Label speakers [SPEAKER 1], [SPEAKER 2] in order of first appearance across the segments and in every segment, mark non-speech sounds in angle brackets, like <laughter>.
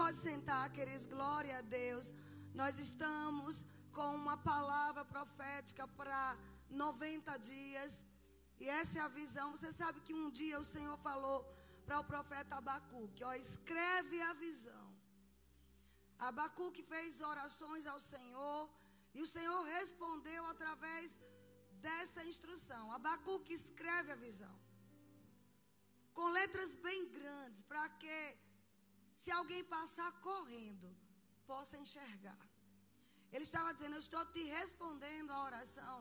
[SPEAKER 1] pode sentar, queridos, glória a Deus. Nós estamos com uma palavra profética para 90 dias. E essa é a visão. Você sabe que um dia o Senhor falou para o profeta Abacuque, ó, escreve a visão. Abacuque fez orações ao Senhor e o Senhor respondeu através dessa instrução. Abacuque escreve a visão. Com letras bem grandes, para que se alguém passar correndo, possa enxergar. Ele estava dizendo: Eu estou te respondendo a oração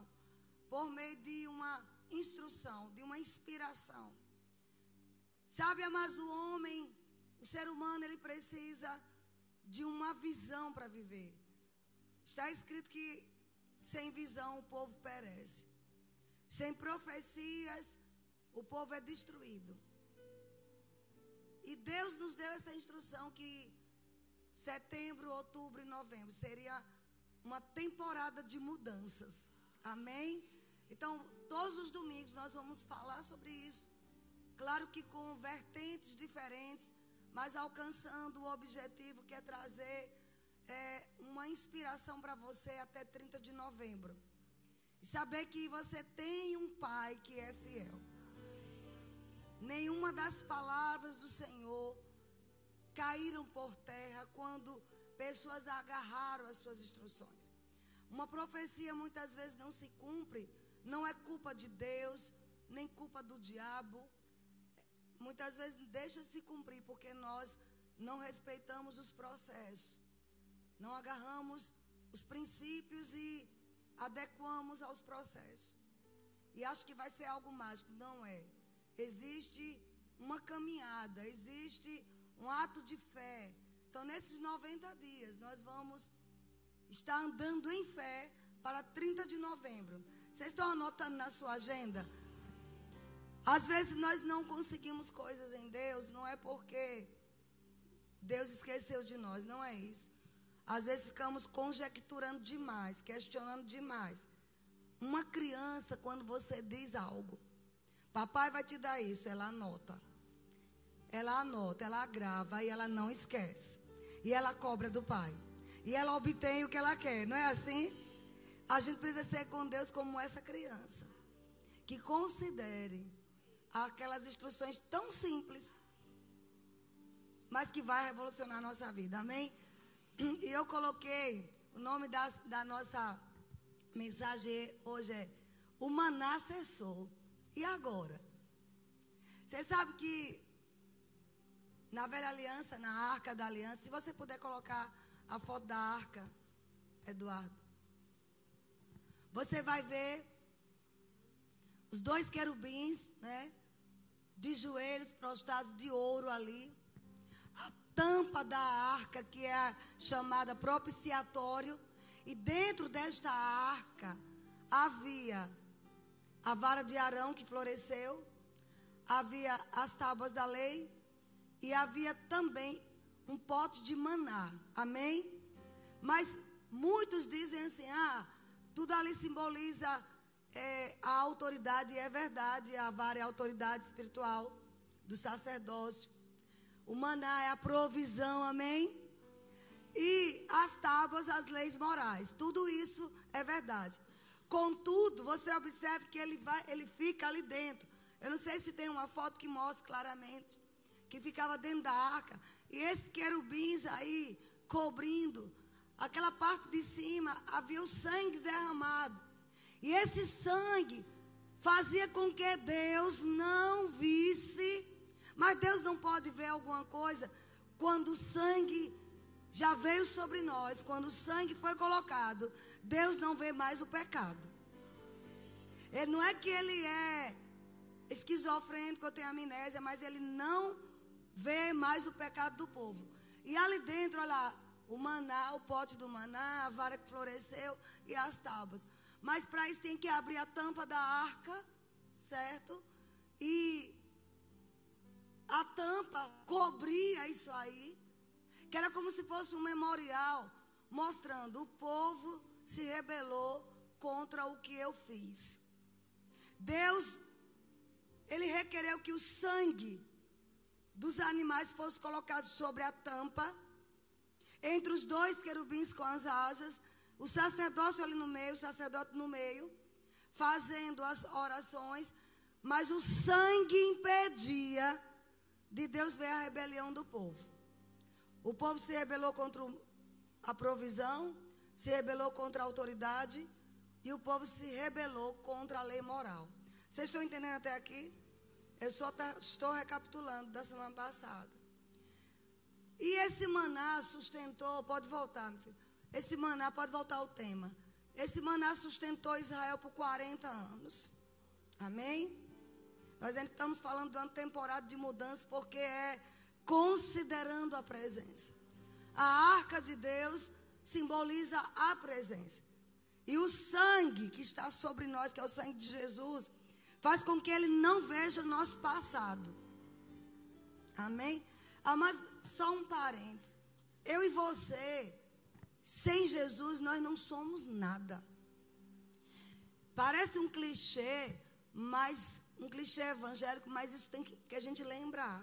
[SPEAKER 1] por meio de uma instrução, de uma inspiração. Sabe, mas o homem, o ser humano, ele precisa de uma visão para viver. Está escrito que sem visão o povo perece. Sem profecias, o povo é destruído. E Deus nos deu essa instrução que setembro, outubro e novembro seria uma temporada de mudanças. Amém? Então, todos os domingos nós vamos falar sobre isso. Claro que com vertentes diferentes, mas alcançando o objetivo que é trazer é, uma inspiração para você até 30 de novembro. E saber que você tem um pai que é fiel. Nenhuma das palavras do Senhor caíram por terra quando pessoas agarraram as suas instruções. Uma profecia muitas vezes não se cumpre, não é culpa de Deus, nem culpa do diabo. Muitas vezes deixa se cumprir porque nós não respeitamos os processos, não agarramos os princípios e adequamos aos processos. E acho que vai ser algo mágico, não é. Existe uma caminhada, existe um ato de fé. Então, nesses 90 dias, nós vamos estar andando em fé para 30 de novembro. Vocês estão anotando na sua agenda? Às vezes nós não conseguimos coisas em Deus, não é porque Deus esqueceu de nós, não é isso. Às vezes ficamos conjecturando demais, questionando demais. Uma criança, quando você diz algo, Papai vai te dar isso, ela anota. Ela anota, ela grava e ela não esquece. E ela cobra do pai. E ela obtém o que ela quer, não é assim? A gente precisa ser com Deus como essa criança. Que considere aquelas instruções tão simples, mas que vai revolucionar a nossa vida. Amém? E eu coloquei o nome da, da nossa mensagem hoje é O Maná Cessou. E agora? Você sabe que na velha aliança, na arca da aliança, se você puder colocar a foto da arca, Eduardo, você vai ver os dois querubins, né? De joelhos prostrados de ouro ali. A tampa da arca, que é chamada propiciatório. E dentro desta arca havia a vara de Arão que floresceu, havia as tábuas da lei e havia também um pote de maná. Amém? Mas muitos dizem assim: ah, tudo ali simboliza é, a autoridade, e é verdade, a vara é a autoridade espiritual do sacerdócio. O maná é a provisão, amém? E as tábuas, as leis morais. Tudo isso é verdade. Contudo, você observe que ele, vai, ele fica ali dentro. Eu não sei se tem uma foto que mostra claramente. Que ficava dentro da arca. E esses querubins aí, cobrindo. Aquela parte de cima, havia o sangue derramado. E esse sangue fazia com que Deus não visse. Mas Deus não pode ver alguma coisa quando o sangue já veio sobre nós, quando o sangue foi colocado, Deus não vê mais o pecado. Ele não é que ele é esquizofrênico, eu tenho amnésia, mas ele não vê mais o pecado do povo. E ali dentro, olha lá, o maná, o pote do maná, a vara que floresceu e as tábuas. Mas para isso tem que abrir a tampa da arca, certo? E a tampa cobria isso aí, que era como se fosse um memorial mostrando o povo se rebelou contra o que eu fiz. Deus, ele requereu que o sangue dos animais fosse colocado sobre a tampa entre os dois querubins com as asas, o sacerdócio ali no meio, o sacerdote no meio, fazendo as orações, mas o sangue impedia de Deus ver a rebelião do povo. O povo se rebelou contra a provisão, se rebelou contra a autoridade e o povo se rebelou contra a lei moral. Vocês estão entendendo até aqui? Eu só tá, estou recapitulando da semana passada. E esse maná sustentou, pode voltar, meu filho. Esse maná, pode voltar ao tema. Esse maná sustentou Israel por 40 anos. Amém? Nós ainda estamos falando de uma temporada de mudança, porque é considerando a presença. A arca de Deus simboliza a presença. E o sangue que está sobre nós, que é o sangue de Jesus, faz com que ele não veja o nosso passado. Amém? Ah, mas só um parênteses. Eu e você, sem Jesus, nós não somos nada. Parece um clichê, mas um clichê evangélico, mas isso tem que, que a gente lembrar.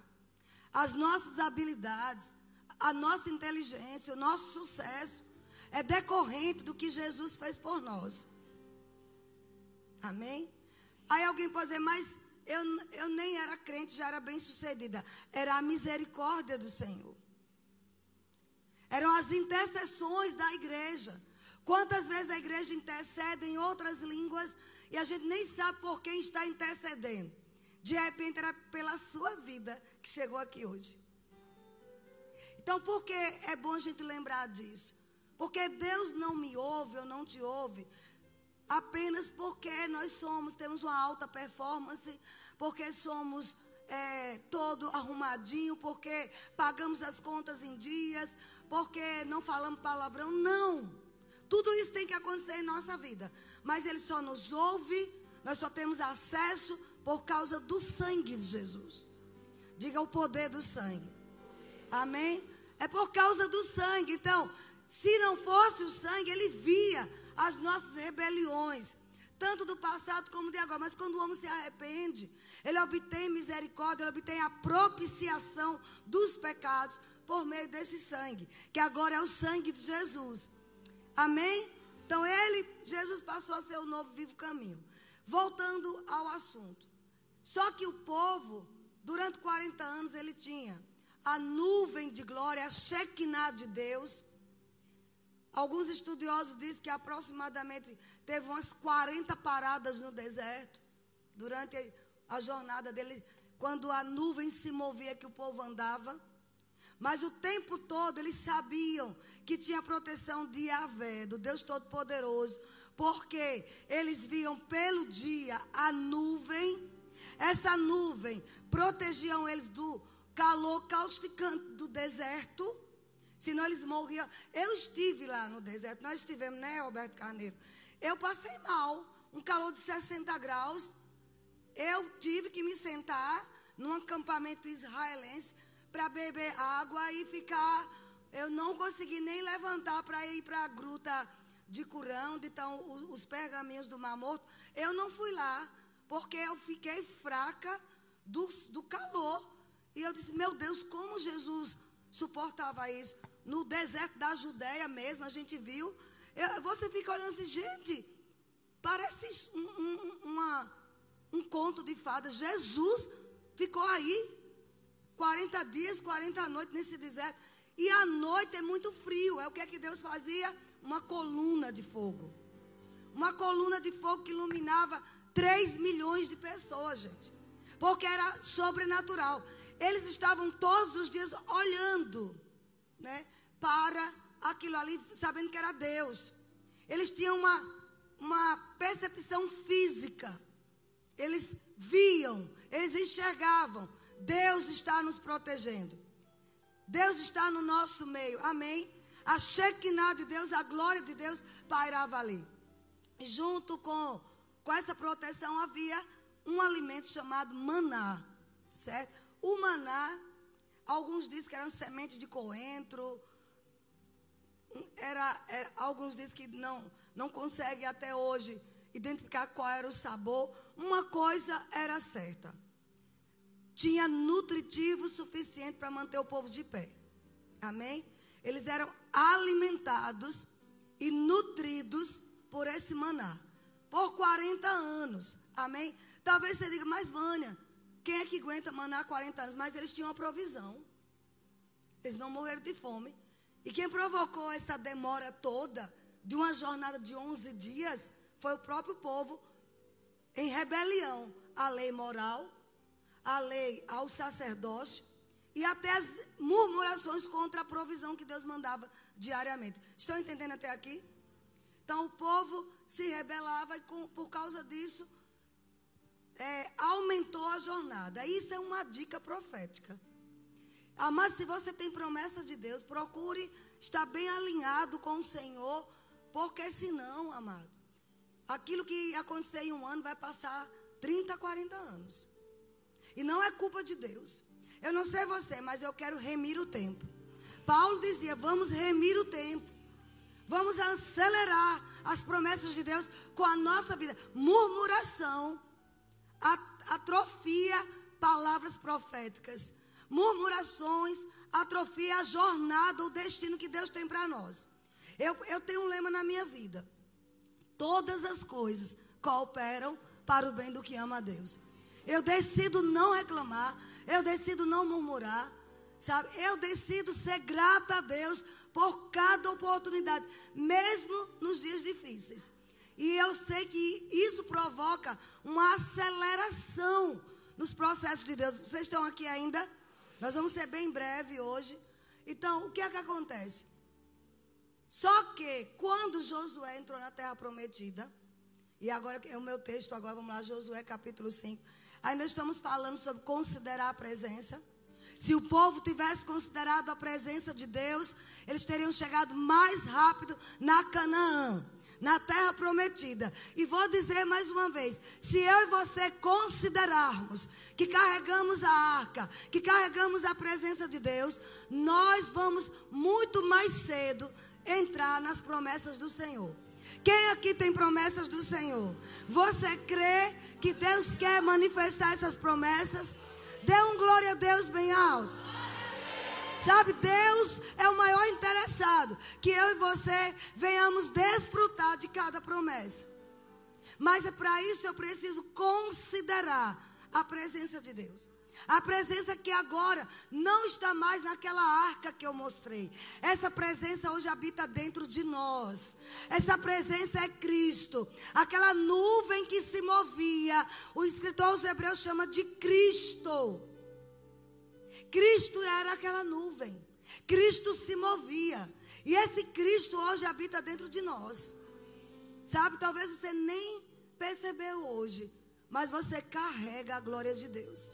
[SPEAKER 1] As nossas habilidades, a nossa inteligência, o nosso sucesso é decorrente do que Jesus fez por nós. Amém? Aí alguém pode dizer, mas eu, eu nem era crente, já era bem sucedida. Era a misericórdia do Senhor. Eram as intercessões da igreja. Quantas vezes a igreja intercede em outras línguas e a gente nem sabe por quem está intercedendo. De repente era pela sua vida que chegou aqui hoje. Então, por que é bom a gente lembrar disso? Porque Deus não me ouve ou não te ouve apenas porque nós somos, temos uma alta performance, porque somos é, todo arrumadinho, porque pagamos as contas em dias, porque não falamos palavrão. Não. Tudo isso tem que acontecer em nossa vida. Mas Ele só nos ouve, nós só temos acesso por causa do sangue de Jesus. Diga o poder do sangue. Amém? É por causa do sangue. Então, se não fosse o sangue, Ele via as nossas rebeliões. Tanto do passado como de agora. Mas quando o homem se arrepende, ele obtém misericórdia, ele obtém a propiciação dos pecados por meio desse sangue, que agora é o sangue de Jesus. Amém? Então ele, Jesus passou a ser o novo vivo caminho. Voltando ao assunto. Só que o povo, durante 40 anos, ele tinha a nuvem de glória, a Shekinah de Deus. Alguns estudiosos dizem que aproximadamente teve umas 40 paradas no deserto durante a jornada dele, quando a nuvem se movia que o povo andava. Mas o tempo todo eles sabiam que tinha proteção de Yahvé, do Deus Todo-Poderoso, porque eles viam pelo dia a nuvem, essa nuvem protegiam eles do calor causticante do deserto, senão eles morriam. Eu estive lá no deserto, nós estivemos, né, Roberto Carneiro? Eu passei mal, um calor de 60 graus. Eu tive que me sentar num acampamento israelense para beber água e ficar. Eu não consegui nem levantar para ir para a gruta de Curão, de então, os pergaminhos do Mar Morto. Eu não fui lá, porque eu fiquei fraca do, do calor. E eu disse, meu Deus, como Jesus suportava isso? No deserto da Judéia mesmo, a gente viu. Eu, você fica olhando assim, gente, parece um, um, uma, um conto de fadas. Jesus ficou aí 40 dias, 40 noites nesse deserto. E à noite é muito frio. É o que é que Deus fazia? Uma coluna de fogo. Uma coluna de fogo que iluminava 3 milhões de pessoas, gente. Porque era sobrenatural. Eles estavam todos os dias olhando, né, para aquilo ali, sabendo que era Deus. Eles tinham uma, uma percepção física. Eles viam, eles enxergavam. Deus está nos protegendo. Deus está no nosso meio. Amém? A Shekinah de Deus, a glória de Deus pairava ali. Junto com, com essa proteção havia um alimento chamado maná. Certo? O maná, alguns dizem que era semente de coentro. Era, era, alguns dizem que não, não consegue até hoje identificar qual era o sabor. Uma coisa era certa tinha nutritivo suficiente para manter o povo de pé. Amém? eles eram alimentados e nutridos por esse maná. Por 40 anos. Amém? Talvez você diga, mas Vânia, quem é que aguenta maná 40 anos? Mas eles tinham uma provisão. Eles não morreram de fome. E quem provocou essa demora toda de uma jornada de 11 dias foi o próprio povo em rebelião à lei moral, à lei ao sacerdócio e até as murmurações contra a provisão que Deus mandava diariamente. Estão entendendo até aqui? Então o povo se rebelava e com, por causa disso é, aumentou a jornada. Isso é uma dica profética. Ah, mas se você tem promessa de Deus, procure estar bem alinhado com o Senhor, porque senão, amado, aquilo que acontecer em um ano vai passar 30, 40 anos. E não é culpa de Deus. Eu não sei você, mas eu quero remir o tempo. Paulo dizia: vamos remir o tempo. Vamos acelerar as promessas de Deus com a nossa vida. Murmuração atrofia palavras proféticas. Murmurações atrofia a jornada, o destino que Deus tem para nós. Eu, eu tenho um lema na minha vida. Todas as coisas cooperam para o bem do que ama a Deus. Eu decido não reclamar, eu decido não murmurar, sabe? Eu decido ser grata a Deus por cada oportunidade, mesmo nos dias difíceis. E eu sei que isso provoca uma aceleração nos processos de Deus. Vocês estão aqui ainda? Nós vamos ser bem breve hoje. Então, o que é que acontece? Só que quando Josué entrou na terra prometida, e agora é o meu texto, agora vamos lá, Josué capítulo 5. Ainda estamos falando sobre considerar a presença. Se o povo tivesse considerado a presença de Deus, eles teriam chegado mais rápido na Canaã na terra prometida. E vou dizer mais uma vez: se eu e você considerarmos que carregamos a arca, que carregamos a presença de Deus, nós vamos muito mais cedo entrar nas promessas do Senhor. Quem aqui tem promessas do Senhor? Você crê que Deus quer manifestar essas promessas? Dê um glória a Deus bem alto. Sabe, Deus é o maior interessado que eu e você venhamos desfrutar de cada promessa. Mas é para isso eu preciso considerar a presença de Deus. A presença que agora não está mais naquela arca que eu mostrei. Essa presença hoje habita dentro de nós. Essa presença é Cristo. Aquela nuvem que se movia. O escritor aos Hebreus chama de Cristo. Cristo era aquela nuvem. Cristo se movia. E esse Cristo hoje habita dentro de nós. Sabe, talvez você nem percebeu hoje, mas você carrega a glória de Deus.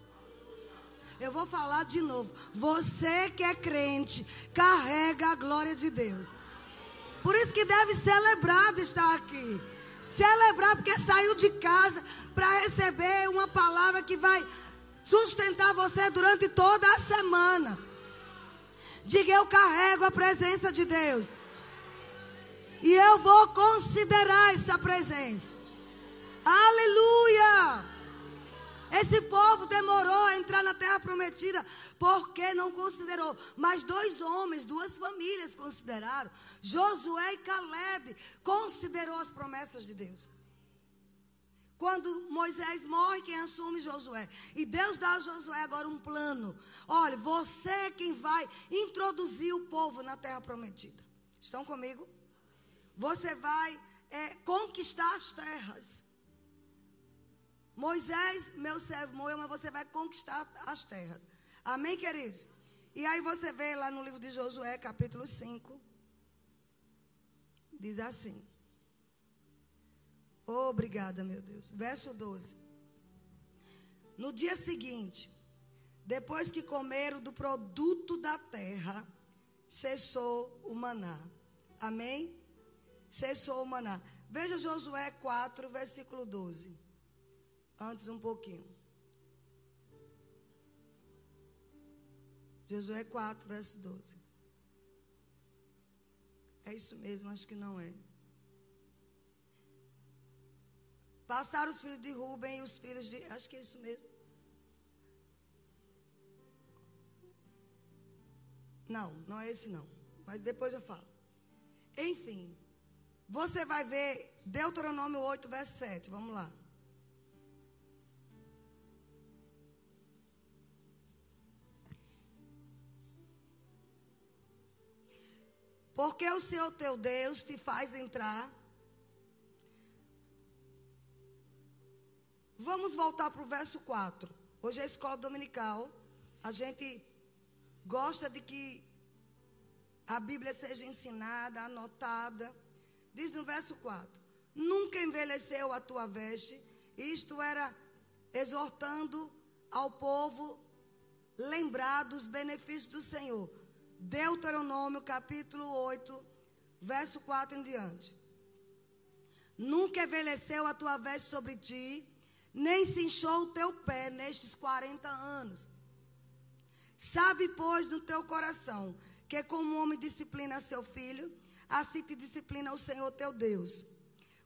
[SPEAKER 1] Eu vou falar de novo. Você que é crente, carrega a glória de Deus. Por isso que deve celebrar de estar aqui. Celebrar porque saiu de casa para receber uma palavra que vai sustentar você durante toda a semana. Diga, eu carrego a presença de Deus. E eu vou considerar essa presença. Aleluia! Esse povo demorou a entrar na terra prometida porque não considerou. Mas dois homens, duas famílias consideraram. Josué e Caleb considerou as promessas de Deus. Quando Moisés morre, quem assume Josué. E Deus dá a Josué agora um plano. Olha, você é quem vai introduzir o povo na terra prometida. Estão comigo? Você vai é, conquistar as terras. Moisés, meu servo, morreu, mas você vai conquistar as terras. Amém, queridos? E aí você vê lá no livro de Josué, capítulo 5. Diz assim. Obrigada, meu Deus. Verso 12. No dia seguinte, depois que comeram do produto da terra, cessou o maná. Amém? Cessou o maná. Veja Josué 4, versículo 12. Antes um pouquinho. Josué 4, verso 12. É isso mesmo, acho que não é. Passaram os filhos de Rubem e os filhos de. Acho que é isso mesmo. Não, não é esse não. mas depois eu falo. Enfim, você vai ver Deuteronômio 8, verso 7. Vamos lá. Porque o Senhor teu Deus te faz entrar. Vamos voltar para o verso 4. Hoje é escola dominical. A gente gosta de que a Bíblia seja ensinada, anotada. Diz no verso 4: Nunca envelheceu a tua veste. Isto era exortando ao povo lembrar dos benefícios do Senhor. Deuteronômio capítulo 8, verso 4 em diante. Nunca envelheceu a tua veste sobre ti, nem se inchou o teu pé nestes 40 anos. Sabe, pois, no teu coração, que como o homem disciplina seu filho, assim te disciplina o Senhor teu Deus.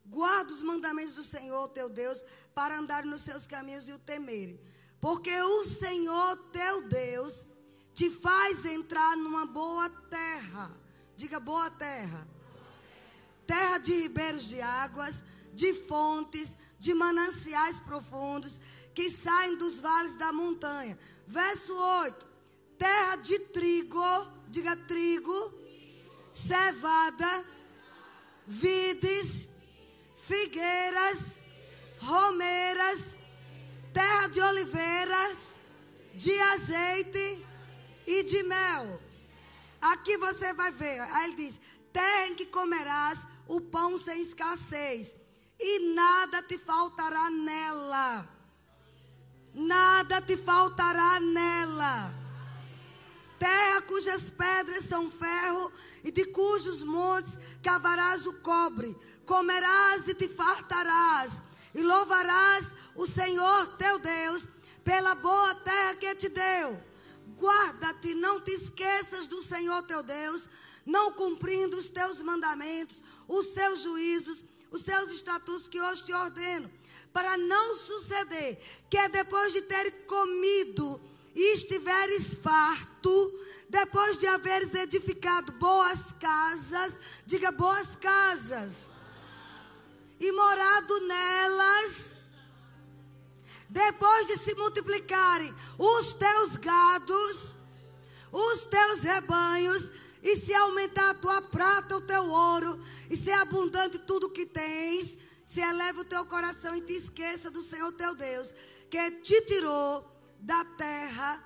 [SPEAKER 1] Guarda os mandamentos do Senhor teu Deus para andar nos seus caminhos e o temer. Porque o Senhor teu Deus te faz entrar numa boa terra. Diga boa terra. Terra de ribeiros de águas, de fontes, de mananciais profundos que saem dos vales da montanha. Verso 8. Terra de trigo, diga trigo cevada, vides, figueiras, romeiras, terra de oliveiras, de azeite e de mel. Aqui você vai ver, aí ele diz: terra em que comerás o pão sem escassez, e nada te faltará nela. Nada te faltará nela. Terra cujas pedras são ferro e de cujos montes cavarás o cobre, comerás e te fartarás, e louvarás o Senhor teu Deus pela boa terra que te deu. Guarda-te, não te esqueças do Senhor teu Deus, não cumprindo os teus mandamentos, os seus juízos, os seus estatutos que hoje te ordeno, para não suceder que depois de ter comido e estiveres farto, depois de haveres edificado boas casas, diga boas casas, e morado nelas, depois de se multiplicarem os teus gados, os teus rebanhos, e se aumentar a tua prata, o teu ouro, e ser abundante tudo que tens, se eleva o teu coração e te esqueça do Senhor teu Deus, que te tirou da terra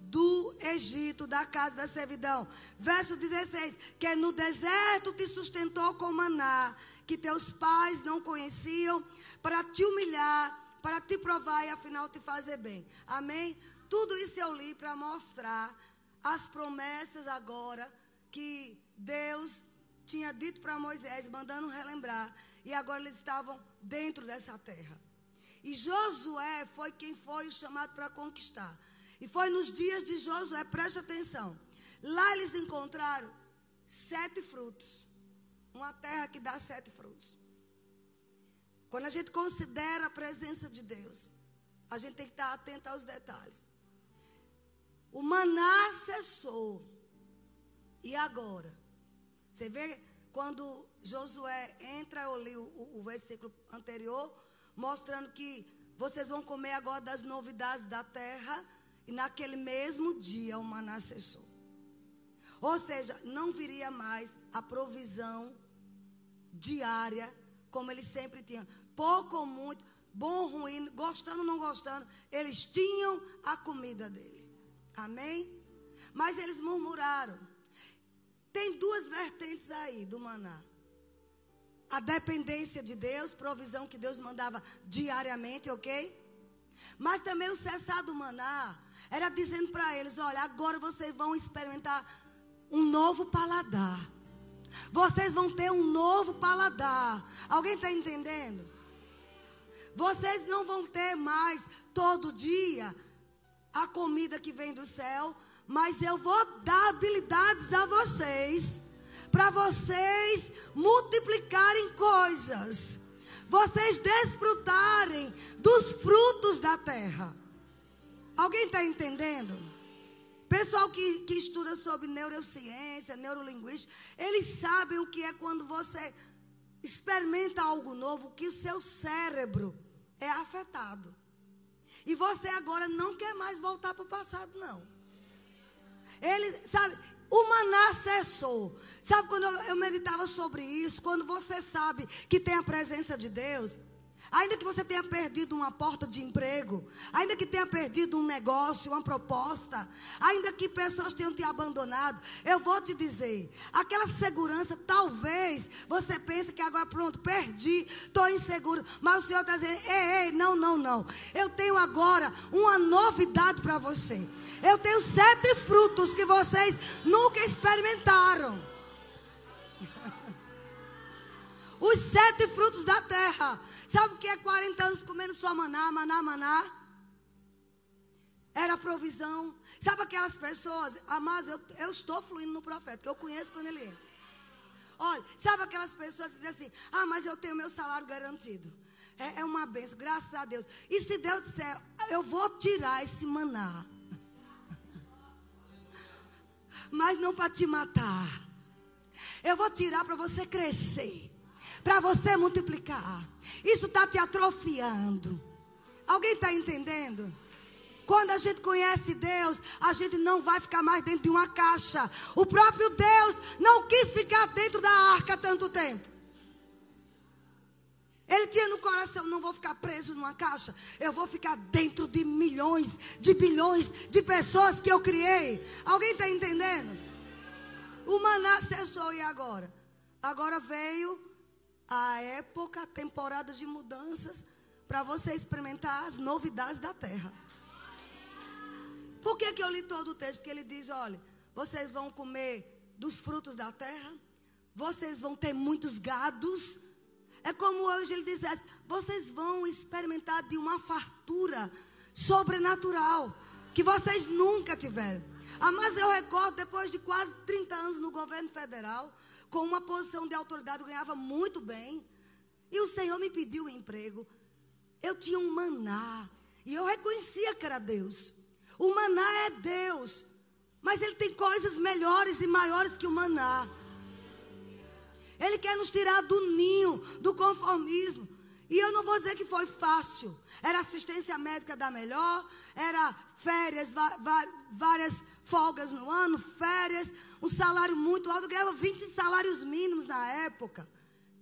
[SPEAKER 1] do Egito, da casa da servidão. Verso 16: Que no deserto te sustentou com maná, que teus pais não conheciam, para te humilhar, para te provar e afinal te fazer bem. Amém? Tudo isso eu li para mostrar as promessas agora que Deus tinha dito para Moisés, mandando relembrar. E agora eles estavam dentro dessa terra. E Josué foi quem foi chamado para conquistar. E foi nos dias de Josué, preste atenção. Lá eles encontraram sete frutos. Uma terra que dá sete frutos. Quando a gente considera a presença de Deus, a gente tem que estar atento aos detalhes. O maná cessou. E agora? Você vê quando Josué entra, eu li o, o, versículo anterior, mostrando que vocês vão comer agora das novidades da terra. E naquele mesmo dia o maná cessou. Ou seja, não viria mais a provisão diária, como eles sempre tinham. Pouco ou muito, bom ou ruim, gostando ou não gostando, eles tinham a comida dele. Amém? Mas eles murmuraram. Tem duas vertentes aí do maná. A dependência de Deus, provisão que Deus mandava diariamente, ok? Mas também o cessar do maná era dizendo para eles: olha, agora vocês vão experimentar um novo paladar. Vocês vão ter um novo paladar. Alguém está entendendo? Vocês não vão ter mais todo dia a comida que vem do céu, mas eu vou dar habilidades a vocês para vocês multiplicarem coisas, vocês desfrutarem dos frutos da terra. Alguém está entendendo? Pessoal que, que estuda sobre neurociência, neurolinguística, eles sabem o que é quando você experimenta algo novo, que o seu cérebro é afetado. E você agora não quer mais voltar para o passado, não. Ele, sabe, o maná cessou. Sabe quando eu meditava sobre isso? Quando você sabe que tem a presença de Deus, Ainda que você tenha perdido uma porta de emprego, ainda que tenha perdido um negócio, uma proposta, ainda que pessoas tenham te abandonado, eu vou te dizer, aquela segurança, talvez você pense que agora pronto, perdi, estou inseguro, mas o Senhor está dizendo, ei, ei, não, não, não. Eu tenho agora uma novidade para você. Eu tenho sete frutos que vocês nunca experimentaram. Os sete frutos da terra. Sabe o que é 40 anos comendo só maná, maná, maná? Era provisão. Sabe aquelas pessoas, amados, eu, eu estou fluindo no profeta, que eu conheço quando ele entra. Olha, sabe aquelas pessoas que dizem assim: ah, mas eu tenho meu salário garantido. É, é uma benção, graças a Deus. E se Deus disser, eu vou tirar esse maná, <laughs> mas não para te matar. Eu vou tirar para você crescer para você multiplicar. Isso está te atrofiando. Alguém está entendendo? Quando a gente conhece Deus, a gente não vai ficar mais dentro de uma caixa. O próprio Deus não quis ficar dentro da arca tanto tempo. Ele tinha no coração: não vou ficar preso numa caixa, eu vou ficar dentro de milhões, de bilhões de pessoas que eu criei. Alguém está entendendo? O maná cessou e agora? Agora veio a época, a temporada de mudanças, para você experimentar as novidades da terra. Por que, que eu li todo o texto? Porque ele diz: olha, vocês vão comer dos frutos da terra, vocês vão ter muitos gados. É como hoje ele dissesse: vocês vão experimentar de uma fartura sobrenatural que vocês nunca tiveram. Ah, mas eu recordo, depois de quase 30 anos no governo federal, com uma posição de autoridade, eu ganhava muito bem. E o Senhor me pediu um emprego. Eu tinha um maná. E eu reconhecia que era Deus. O maná é Deus. Mas Ele tem coisas melhores e maiores que o maná. Ele quer nos tirar do ninho, do conformismo. E eu não vou dizer que foi fácil. Era assistência médica da melhor, era férias, várias folgas no ano, férias, um salário muito alto. Eu ganhava 20 salários mínimos na época.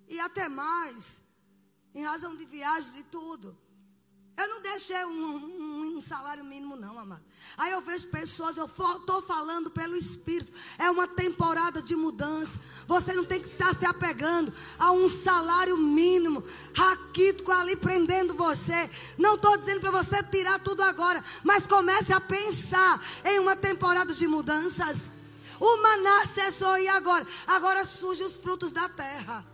[SPEAKER 1] E até mais. Em razão de viagens e tudo. Eu não deixei um, um, um, salário mínimo, não, amado. Aí eu vejo pessoas, eu estou falando pelo Espírito. É uma temporada de mudança. Você não tem que estar se apegando a um salário mínimo, raquítico ali prendendo você. Não estou dizendo para você tirar tudo agora, mas comece a pensar em uma temporada de mudanças. O maná cessou e agora? Agora surgem os frutos da terra.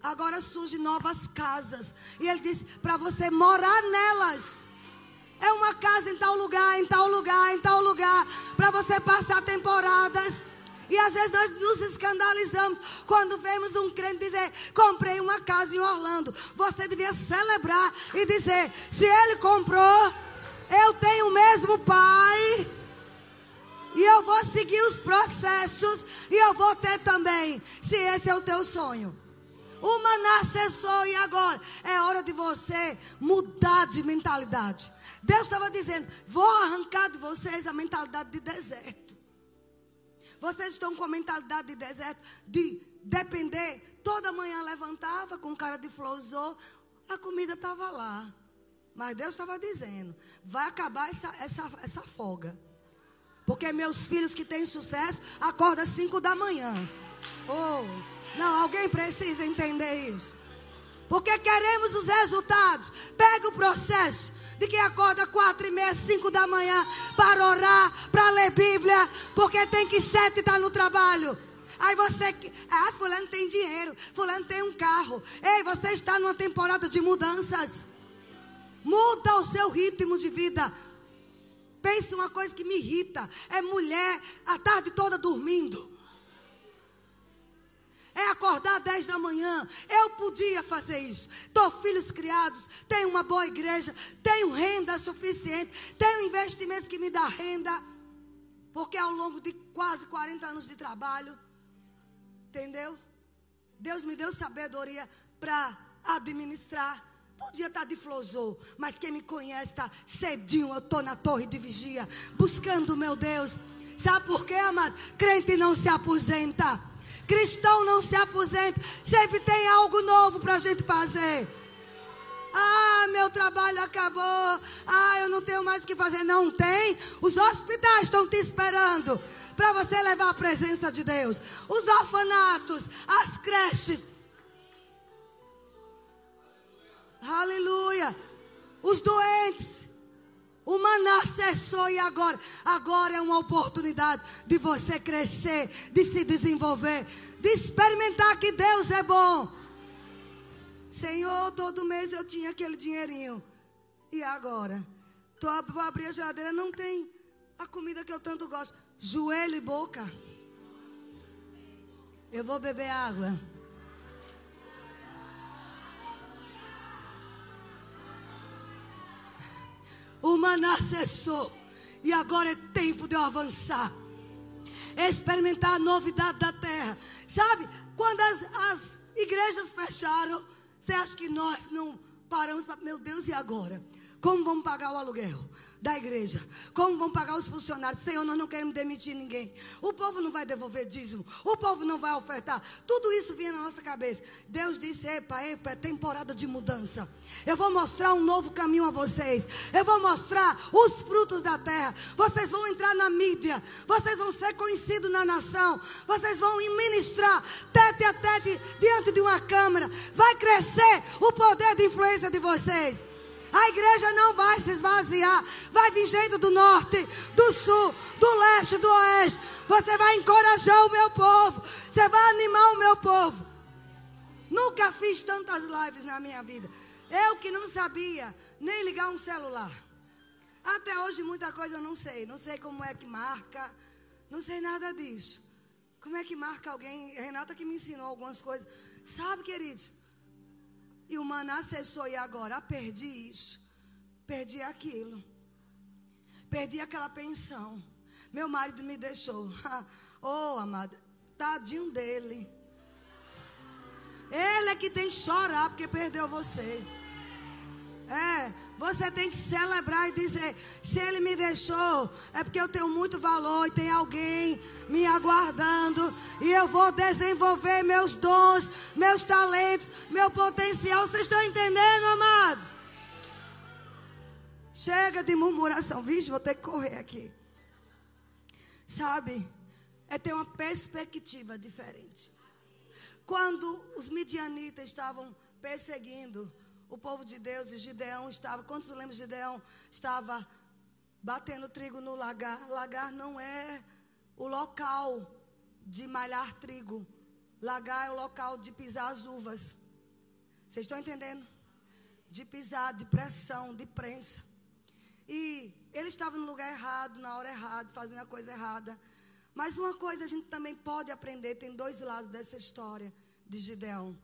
[SPEAKER 1] Agora surgem novas casas. E ele disse: para você morar nelas. É uma casa em tal lugar, em tal lugar, em tal lugar. Para você passar temporadas. E às vezes nós nos escandalizamos quando vemos um crente dizer: Comprei uma casa em Orlando. Você devia celebrar e dizer: Se ele comprou, eu tenho o mesmo pai. E eu vou seguir os processos. E eu vou ter também. Se esse é o teu sonho. O maná cessou e agora é hora de você mudar de mentalidade. Deus estava dizendo: vou arrancar de vocês a mentalidade de deserto. Vocês estão com a mentalidade de deserto, de depender. Toda manhã levantava com cara de flosor, a comida estava lá. Mas Deus estava dizendo: vai acabar essa, essa, essa folga. Porque meus filhos que têm sucesso acordam às 5 da manhã. Oh. Não, alguém precisa entender isso. Porque queremos os resultados. Pega o processo de quem acorda quatro e meia, cinco da manhã para orar, para ler Bíblia, porque tem que sete estar tá no trabalho. Aí você, ah, fulano tem dinheiro, fulano tem um carro. Ei, você está numa temporada de mudanças. Muda o seu ritmo de vida. Pense uma coisa que me irrita: é mulher a tarde toda dormindo. é acordar 10 da manhã. Eu podia fazer isso. Estou filhos criados, tenho uma boa igreja, tenho renda suficiente, tenho investimentos que me dá renda. Porque ao longo de quase 40 anos de trabalho, entendeu? Deus me deu sabedoria para administrar. Podia estar de flosou, mas quem me conhece está cedinho. Eu estou na torre de vigia, buscando meu Deus. Sabe por quê, mas crente não se aposenta. Cristão não se aposenta. Sempre tem algo novo para a gente fazer. Ah, meu trabalho acabou. Ah, eu não tenho mais o que fazer. Não tem. Os hospitais estão te esperando para você levar a presença de Deus. Os orfanatos, as creches. Aleluia. Os doentes. O maná cessou e agora, agora é uma oportunidade de você crescer, de se desenvolver, de experimentar que Deus é bom. Senhor, todo mês eu tinha aquele dinheirinho. E agora? Tô, vou abrir a geladeira, não tem a comida que eu tanto gosto. Joelho e boca. Eu vou beber água. O maná cessou. E agora é tempo de eu avançar. Experimentar a novidade da terra. Sabe, quando as, as igrejas fecharam, você acha que nós não paramos para. Meu Deus, e agora? Como vamos pagar o aluguel? Da igreja. Como vão pagar os funcionários? Senhor, nós não queremos demitir ninguém. O povo não vai devolver dízimo. O povo não vai ofertar. Tudo isso vinha na nossa cabeça. Deus disse: Epa, epa, é temporada de mudança. Eu vou mostrar um novo caminho a vocês. Eu vou mostrar os frutos da terra. Vocês vão entrar na mídia. Vocês vão ser conhecidos na nação. Vocês vão ministrar tete a tete diante de uma câmara. Vai crescer o poder de influência de vocês. A igreja não vai se esvaziar. Vai vir gente do norte, do sul, do leste, do oeste. Você vai encorajar o meu povo. Você vai animar o meu povo. Nunca fiz tantas lives na minha vida. Eu que não sabia nem ligar um celular. Até hoje muita coisa eu não sei. Não sei como é que marca. Não sei nada disso. Como é que marca alguém? Renata que me ensinou algumas coisas. Sabe, queridos? E o maná cessou e agora ah, perdi isso. Perdi aquilo. Perdi aquela pensão. Meu marido me deixou. <laughs> oh, amada, tadinho dele. Ele é que tem que chorar porque perdeu você. É, você tem que celebrar e dizer: se ele me deixou, é porque eu tenho muito valor e tem alguém me aguardando. E eu vou desenvolver meus dons, meus talentos, meu potencial. Vocês estão entendendo, amados? Chega de murmuração. Vixe, vou ter que correr aqui. Sabe? É ter uma perspectiva diferente. Quando os midianitas estavam perseguindo o povo de Deus e Gideão estava, quantos lembram de Gideão? Estava batendo trigo no lagar. Lagar não é o local de malhar trigo. Lagar é o local de pisar as uvas. Vocês estão entendendo? De pisar, de pressão, de prensa. E ele estava no lugar errado, na hora errada, fazendo a coisa errada. Mas uma coisa a gente também pode aprender, tem dois lados dessa história de Gideão.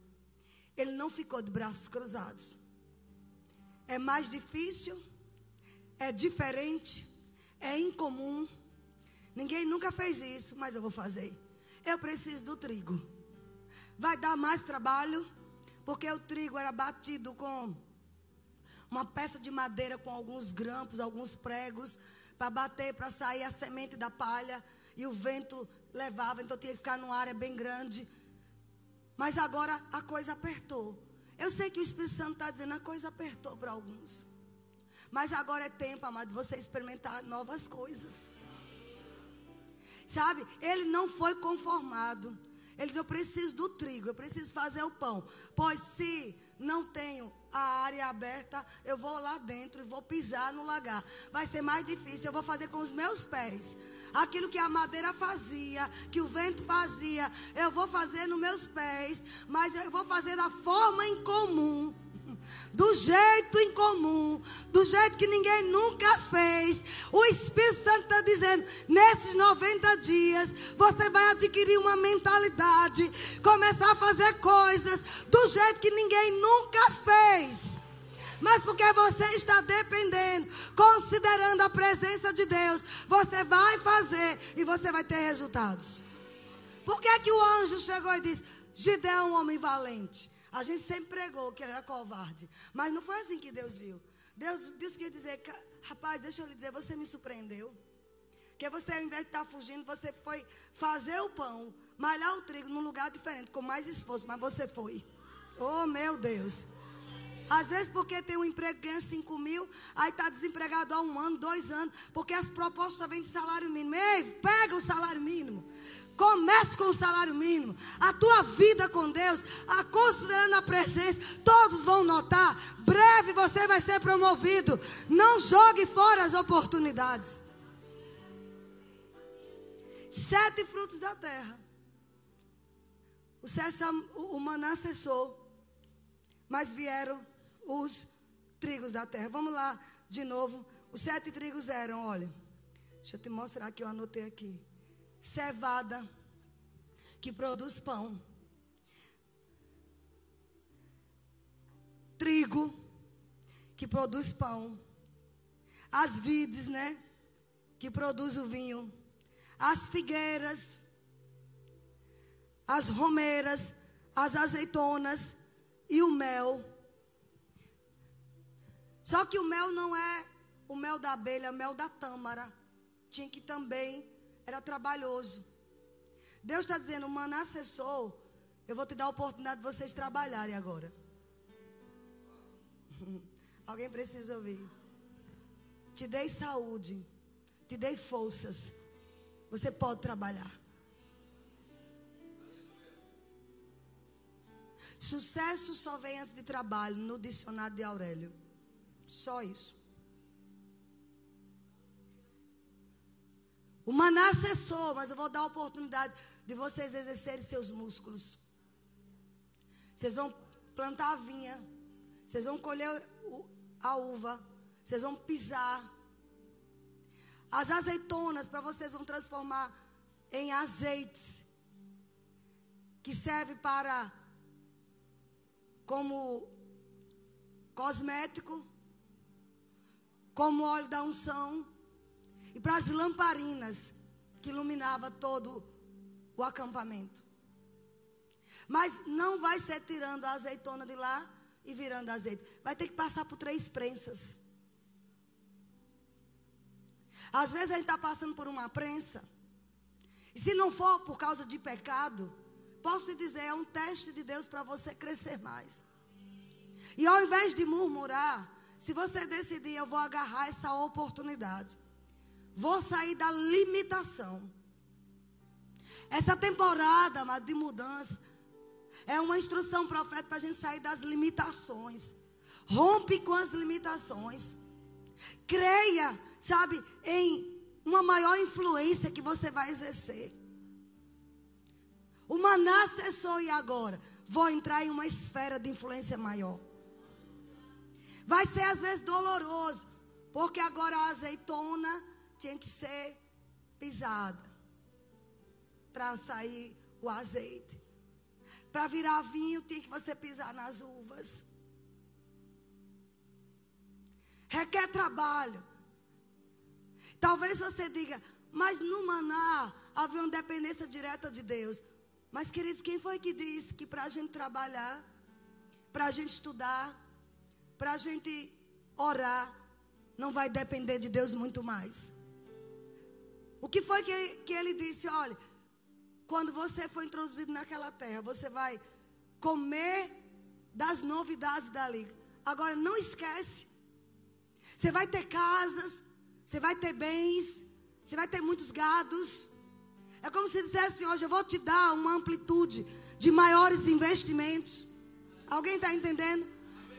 [SPEAKER 1] Ele não ficou de braços cruzados. É mais difícil, é diferente, é incomum. Ninguém nunca fez isso, mas eu vou fazer. Eu preciso do trigo. Vai dar mais trabalho, porque o trigo era batido com uma peça de madeira com alguns grampos, alguns pregos, para bater, para sair a semente da palha. E o vento levava, então tinha que ficar numa área bem grande. Mas agora a coisa apertou. Eu sei que o Espírito Santo está dizendo a coisa apertou para alguns. Mas agora é tempo, amado, de você experimentar novas coisas. Sabe? Ele não foi conformado. Ele disse: Eu preciso do trigo, eu preciso fazer o pão. Pois se não tenho a área aberta, eu vou lá dentro e vou pisar no lagar. Vai ser mais difícil, eu vou fazer com os meus pés aquilo que a madeira fazia, que o vento fazia, eu vou fazer nos meus pés, mas eu vou fazer da forma incomum. do jeito incomum, do jeito que ninguém nunca fez. O Espírito Santo está dizendo: nesses 90 dias, você vai adquirir uma mentalidade, começar a fazer coisas do jeito que ninguém nunca fez. Mas porque você está dependendo, considerando a presença de Deus, você vai fazer e você vai ter resultados. Por que, que o anjo chegou e disse: Gideão é um homem valente? A gente sempre pregou que ele era covarde. Mas não foi assim que Deus viu. Deus disse que ia dizer, rapaz, deixa eu lhe dizer, você me surpreendeu. Que você, ao invés de estar fugindo, você foi fazer o pão, malhar o trigo num lugar diferente, com mais esforço, mas você foi. Oh, meu Deus. Às vezes porque tem um emprego ganha 5 mil, aí está desempregado há um ano, dois anos, porque as propostas vêm de salário mínimo. Ei, pega o salário mínimo. Comece com o salário mínimo. A tua vida com Deus, a considerando a presença, todos vão notar. Breve você vai ser promovido. Não jogue fora as oportunidades. Sete frutos da terra. O, sésamo, o maná cessou, mas vieram os trigos da terra. Vamos lá de novo. Os sete trigos eram, olha. Deixa eu te mostrar que eu anotei aqui cevada, que produz pão, trigo, que produz pão, as vides, né, que produz o vinho, as figueiras, as romeiras, as azeitonas e o mel. Só que o mel não é o mel da abelha, é o mel da tâmara. Tinha que também era trabalhoso. Deus está dizendo, maná. Eu vou te dar a oportunidade de vocês trabalharem agora. <laughs> Alguém precisa ouvir. Te dei saúde. Te dei forças. Você pode trabalhar. Sucesso só vem antes de trabalho, no dicionário de Aurélio. Só isso. O maná cessou, mas eu vou dar a oportunidade de vocês exercerem seus músculos. Vocês vão plantar a vinha. Vocês vão colher a uva. Vocês vão pisar. As azeitonas para vocês vão transformar em azeites. Que serve para como cosmético, como óleo da unção e para as lamparinas que iluminava todo o acampamento. Mas não vai ser tirando a azeitona de lá e virando azeite. Vai ter que passar por três prensas. Às vezes a gente está passando por uma prensa. E se não for por causa de pecado, posso te dizer, é um teste de Deus para você crescer mais. E ao invés de murmurar, se você decidir, eu vou agarrar essa oportunidade. Vou sair da limitação. Essa temporada, amado, de mudança, é uma instrução profética para a gente sair das limitações. Rompe com as limitações. Creia, sabe, em uma maior influência que você vai exercer. O maná cessou e agora vou entrar em uma esfera de influência maior. Vai ser às vezes doloroso, porque agora a azeitona tinha que ser pisada para sair o azeite. Para virar vinho, tinha que você pisar nas uvas. Requer trabalho. Talvez você diga, mas no maná havia uma dependência direta de Deus. Mas, queridos, quem foi que disse que para a gente trabalhar, para a gente estudar, para a gente orar, não vai depender de Deus muito mais? O que foi que ele, que ele disse? Olha, quando você for introduzido naquela terra, você vai comer das novidades dali. Agora, não esquece. Você vai ter casas, você vai ter bens, você vai ter muitos gados. É como se dissesse hoje: Eu vou te dar uma amplitude de maiores investimentos. Alguém está entendendo?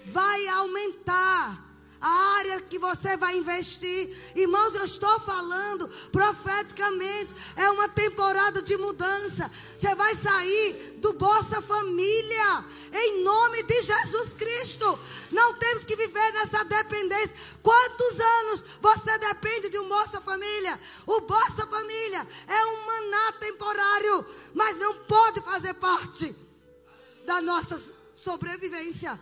[SPEAKER 1] Vai aumentar a área que você vai investir. Irmãos, eu estou falando profeticamente. É uma temporada de mudança. Você vai sair do Bolsa Família. Em nome de Jesus Cristo. Não temos que viver nessa dependência. Quantos anos você depende de um Bolsa Família? O Bolsa Família é um maná temporário. Mas não pode fazer parte da nossa sobrevivência.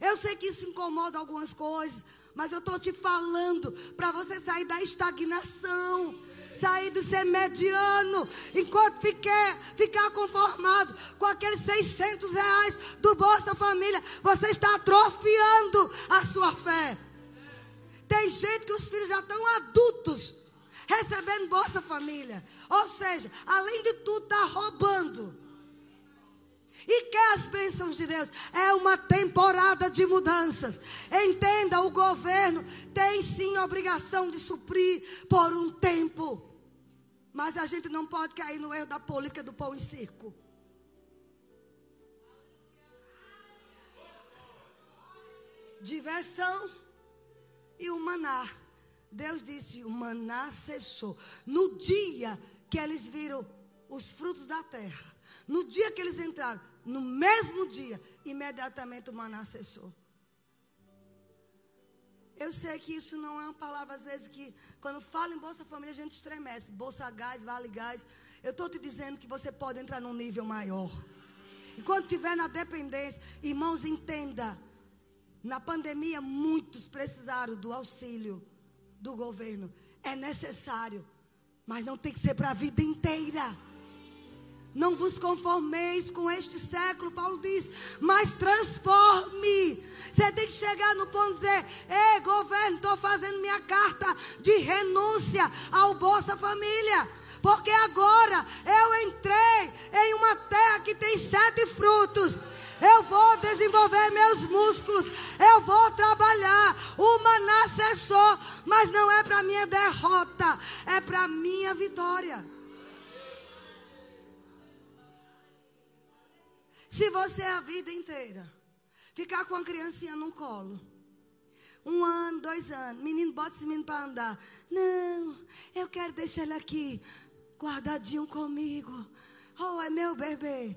[SPEAKER 1] Eu sei que isso incomoda algumas coisas, mas eu estou te falando para você sair da estagnação, sair do ser mediano, enquanto fiquer, ficar conformado com aqueles 600 reais do Bolsa Família, você está atrofiando a sua fé. Tem gente que os filhos já estão adultos, recebendo Bolsa Família. Ou seja, além de tudo, está roubando e quer as bênçãos de Deus. É uma temporada de mudanças. Entenda, o governo tem sim a obrigação de suprir por um tempo. Mas a gente não pode cair no erro da política do pão e circo. Diversão e o maná. Deus disse: o maná cessou. No dia que eles viram os frutos da terra, no dia que eles entraram, no mesmo dia, imediatamente o maná cessou. Eu sei que isso não é uma palavra, às vezes, que quando fala em Bolsa Família, a gente estremece. Bolsa Gás, Vale Gás. Eu estou te dizendo que você pode entrar num nível maior. E quando estiver na dependência, irmãos, entenda. Na pandemia, muitos precisaram do auxílio do governo. É necessário, mas não tem que ser para a vida inteira. Não vos conformeis com este século, Paulo diz, mas transforme. Você tem que chegar no ponto de dizer: Ei, governo, estou fazendo minha carta de renúncia ao Bolsa Família. Porque agora eu entrei em uma terra que tem sete frutos. Eu vou desenvolver meus músculos. Eu vou trabalhar. O maná cessou. Mas não é para minha derrota. É para minha vitória. Se você a vida inteira ficar com a criancinha no colo, um ano, dois anos, menino, bota esse menino para andar. Não, eu quero deixar ele aqui, guardadinho comigo. Oh, é meu bebê.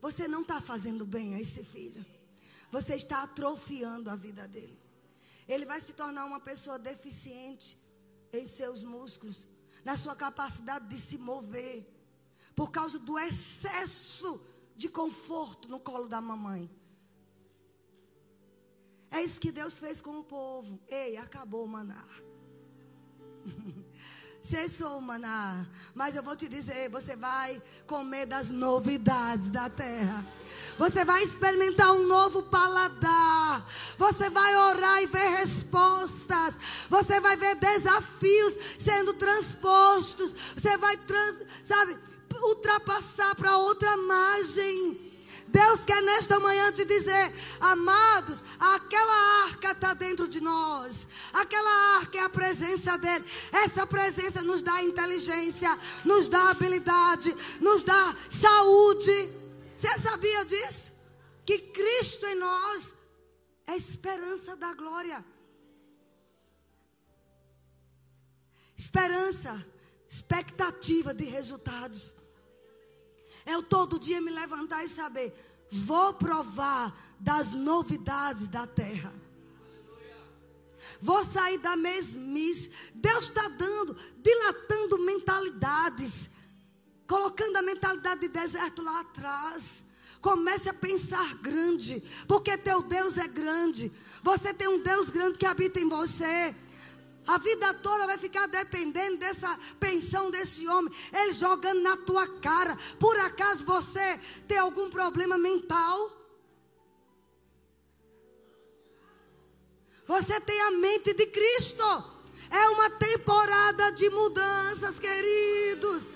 [SPEAKER 1] Você não está fazendo bem a esse filho. Você está atrofiando a vida dele. Ele vai se tornar uma pessoa deficiente em seus músculos, na sua capacidade de se mover, por causa do excesso de conforto no colo da mamãe. É isso que Deus fez com o povo. Ei, acabou o maná. <laughs> Cessou o maná. Mas eu vou te dizer: você vai comer das novidades da terra. Você vai experimentar um novo paladar. Você vai orar e ver respostas. Você vai ver desafios sendo transpostos. Você vai, trans, sabe, ultrapassar para outra margem. Deus quer nesta manhã te dizer, amados, aquela arca está dentro de nós. Aquela arca é a presença dele. Essa presença nos dá inteligência, nos dá habilidade, nos dá saúde. Você sabia disso? Que Cristo em nós é a esperança da glória. Esperança, expectativa de resultados. É eu todo dia me levantar e saber, vou provar das novidades da terra. Vou sair da mesmice. Deus está dando, dilatando mentalidades, colocando a mentalidade de deserto lá atrás. Comece a pensar grande, porque teu Deus é grande. Você tem um Deus grande que habita em você. A vida toda vai ficar dependendo dessa pensão desse homem, ele jogando na tua cara. Por acaso você tem algum problema mental? Você tem a mente de Cristo. É uma temporada de mudanças, queridos.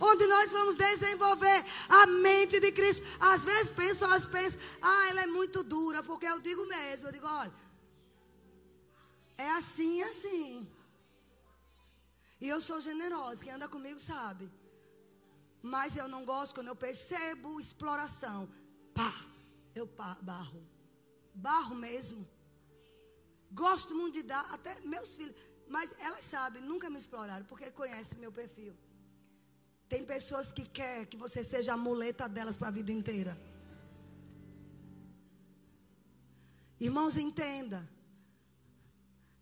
[SPEAKER 1] Onde nós vamos desenvolver a mente de Cristo. Às vezes pessoas pensam, ah, ela é muito dura, porque eu digo mesmo, eu digo, olha, é assim, assim. E eu sou generosa, quem anda comigo sabe. Mas eu não gosto quando eu percebo exploração. Pá, eu pá, barro. Barro mesmo. Gosto muito de dar, até meus filhos. Mas elas sabem, nunca me exploraram, porque conhecem meu perfil. Tem pessoas que querem que você seja a muleta delas para a vida inteira. Irmãos, entenda.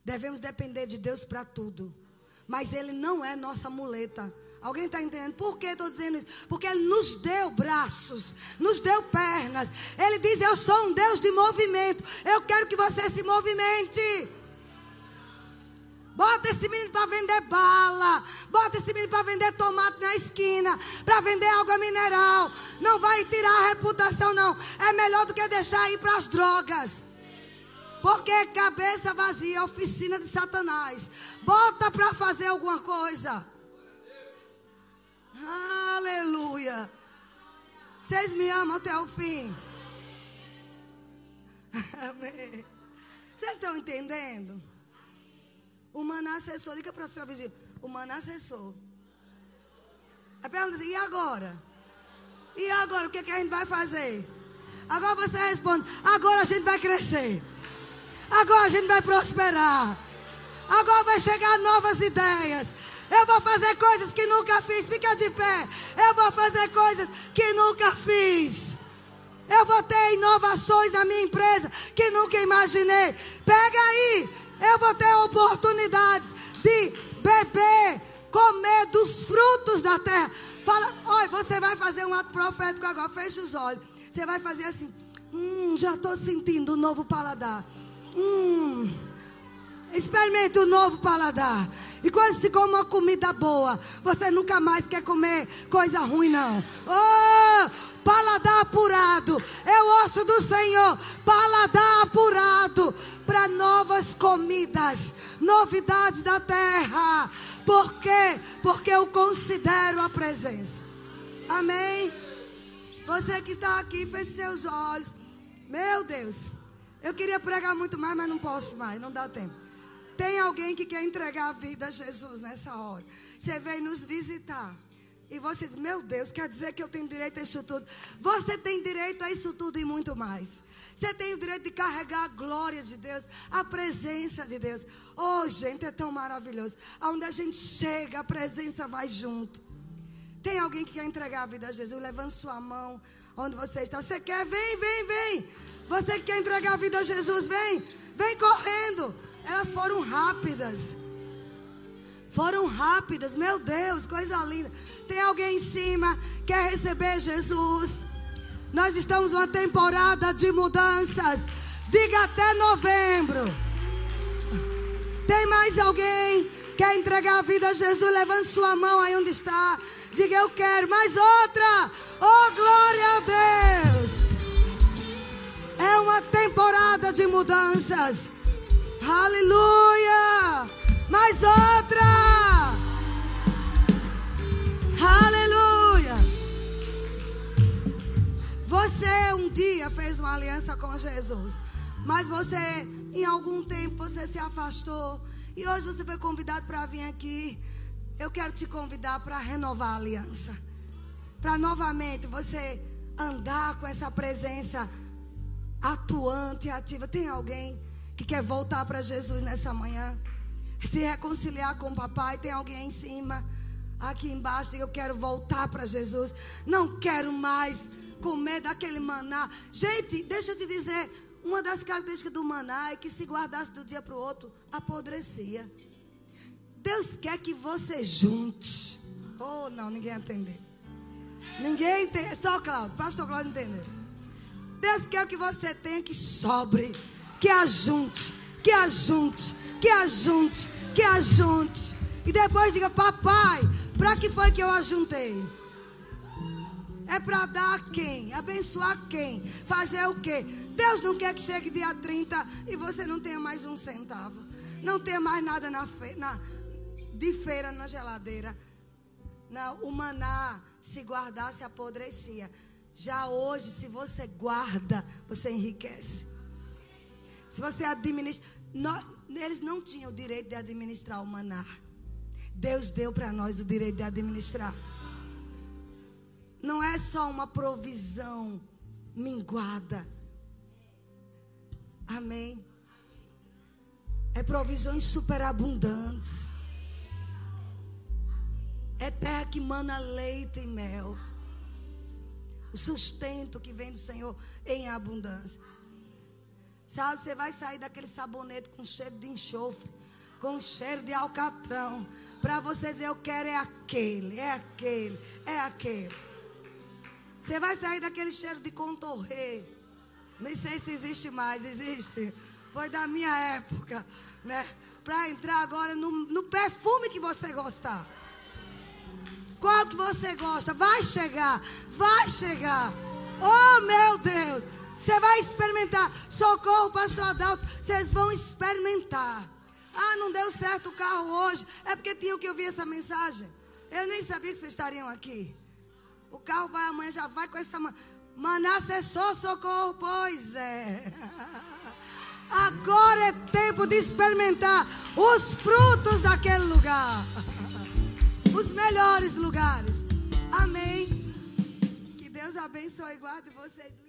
[SPEAKER 1] Devemos depender de Deus para tudo. Mas Ele não é nossa muleta. Alguém está entendendo? Por que estou dizendo isso? Porque Ele nos deu braços, nos deu pernas. Ele diz: Eu sou um Deus de movimento. Eu quero que você se movimente. Bota esse menino para vender bala. Bota esse menino para vender tomate na esquina. Para vender água mineral. Não vai tirar a reputação, não. É melhor do que deixar ir para as drogas. Porque cabeça vazia é oficina de Satanás. Bota para fazer alguma coisa. Aleluia. Vocês me amam até o fim. Amém. Vocês estão entendendo? O maná cessou. Liga para o seu vizinho. O maná cessou. A pergunta assim, e agora? E agora, o que, que a gente vai fazer? Agora você responde, agora a gente vai crescer. Agora a gente vai prosperar. Agora vai chegar novas ideias. Eu vou fazer coisas que nunca fiz. Fica de pé. Eu vou fazer coisas que nunca fiz. Eu vou ter inovações na minha empresa que nunca imaginei. Pega aí. Eu vou ter oportunidades de beber, comer dos frutos da terra. Fala, olha, você vai fazer um ato profético agora. Fecha os olhos. Você vai fazer assim. Hum, já estou sentindo um novo paladar. Hum. Experimente um novo paladar. E quando se come uma comida boa, você nunca mais quer comer coisa ruim, não. Oh, paladar apurado. É o osso do Senhor. Paladar apurado para novas comidas, novidades da terra. Por quê? Porque eu considero a presença. Amém? Você que está aqui, feche seus olhos. Meu Deus. Eu queria pregar muito mais, mas não posso mais, não dá tempo. Tem alguém que quer entregar a vida a Jesus nessa hora. Você veio nos visitar. E você diz, meu Deus, quer dizer que eu tenho direito a isso tudo? Você tem direito a isso tudo e muito mais. Você tem o direito de carregar a glória de Deus, a presença de Deus. Oh, gente, é tão maravilhoso. Aonde a gente chega, a presença vai junto. Tem alguém que quer entregar a vida a Jesus? Levante sua mão onde você está. Você quer? Vem, vem, vem. Você que quer entregar a vida a Jesus, vem. Vem correndo. Elas foram rápidas. Foram rápidas. Meu Deus, coisa linda. Tem alguém em cima quer receber Jesus? Nós estamos numa temporada de mudanças. Diga até novembro. Tem mais alguém quer entregar a vida a Jesus? Levante sua mão aí onde está. Diga eu quero. Mais outra. Oh, glória a Deus. É uma temporada de mudanças. Aleluia! Mais outra! Aleluia! Você um dia fez uma aliança com Jesus, mas você, em algum tempo, você se afastou e hoje você foi convidado para vir aqui. Eu quero te convidar para renovar a aliança, para novamente você andar com essa presença atuante, ativa. Tem alguém que quer voltar para Jesus nessa manhã? Se reconciliar com o papai? Tem alguém em cima? Aqui embaixo, diga, eu quero voltar para Jesus. Não quero mais comer daquele maná. Gente, deixa eu te dizer, uma das características do maná é que se guardasse do dia para o outro, apodrecia. Deus quer que você junte. Oh, não, ninguém entendeu. Ninguém entende. Só Cláudio, pastor Cláudio entendeu. Deus quer que você tenha que sobre, que ajunte, que ajunte, que ajunte, que ajunte. E depois diga, papai, para que foi que eu ajuntei? É para dar a quem? Abençoar quem? Fazer o quê? Deus não quer que chegue dia 30 e você não tenha mais um centavo. Não tenha mais nada na, na de feira na geladeira. Não, o maná, se guardasse, apodrecia. Já hoje, se você guarda, você enriquece. Se você administra. eles não tinham o direito de administrar o maná. Deus deu para nós o direito de administrar. Não é só uma provisão minguada. Amém. É provisões superabundantes. É terra que mana leite e mel. O sustento que vem do Senhor em abundância. Sabe, você vai sair daquele sabonete com cheiro de enxofre, com cheiro de alcatrão. Para você dizer, eu quero é aquele, é aquele, é aquele. Você vai sair daquele cheiro de contorrer. Nem sei se existe mais, existe. Foi da minha época, né? Para entrar agora no, no perfume que você gostar. Qual que você gosta? Vai chegar, vai chegar. Oh, meu Deus. Você vai experimentar. Socorro, pastor Adalto. Vocês vão experimentar. Ah, não deu certo o carro hoje. É porque tinham que ouvir essa mensagem. Eu nem sabia que vocês estariam aqui. O carro vai amanhã, já vai com essa. Manassessor, socorro, pois é. <laughs> Agora é tempo de experimentar os frutos daquele lugar os melhores lugares. Amém. Que Deus abençoe e guarde vocês.